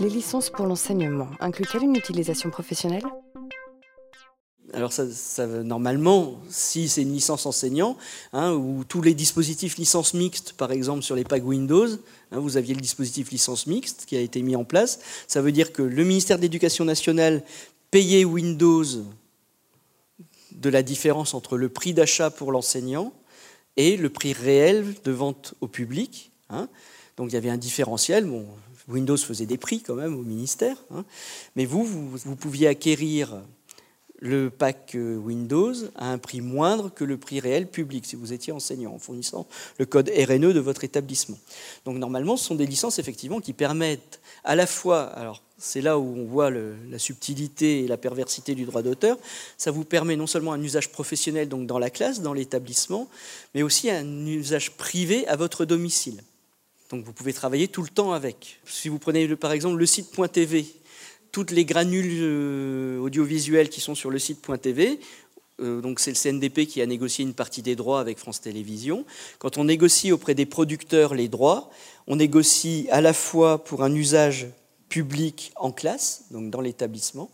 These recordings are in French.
Les licences pour l'enseignement incluent-elles une utilisation professionnelle? Alors ça, normalement, si c'est une licence enseignant, hein, ou tous les dispositifs licence mixte, par exemple sur les packs Windows, hein, vous aviez le dispositif licence mixte qui a été mis en place, ça veut dire que le ministère de l'Éducation nationale payait Windows de la différence entre le prix d'achat pour l'enseignant et le prix réel de vente au public. Hein. Donc il y avait un différentiel. Windows faisait des prix quand même au ministère, mais vous, vous pouviez acquérir le pack euh, Windows à un prix moindre que le prix réel public si vous étiez enseignant en fournissant le code RNE de votre établissement. Donc normalement, ce sont des licences effectivement qui permettent à la fois, alors c'est là où on voit la subtilité et la perversité du droit d'auteur, ça vous permet non seulement un usage professionnel donc dans la classe, dans l'établissement, mais aussi un usage privé à votre domicile. Donc vous pouvez travailler tout le temps avec. Si vous prenez par exemple le site .tv, toutes les granules euh, audiovisuelles qui sont sur le site .tv. Euh, donc c'est le CNDP qui a négocié une partie des droits avec France Télévisions. Quand on négocie auprès des producteurs les droits, on négocie à la fois pour un usage public en classe, donc dans l'établissement,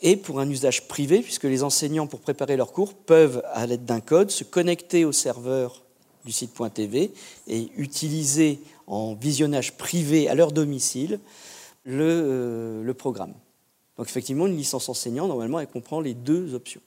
et pour un usage privé, puisque les enseignants, pour préparer leurs cours, peuvent, à l'aide d'un code, se connecter au serveur du site .tv et utiliser en visionnage privé à leur domicile euh, le, programme. Donc effectivement, une licence enseignant, normalement, elle comprend les deux options.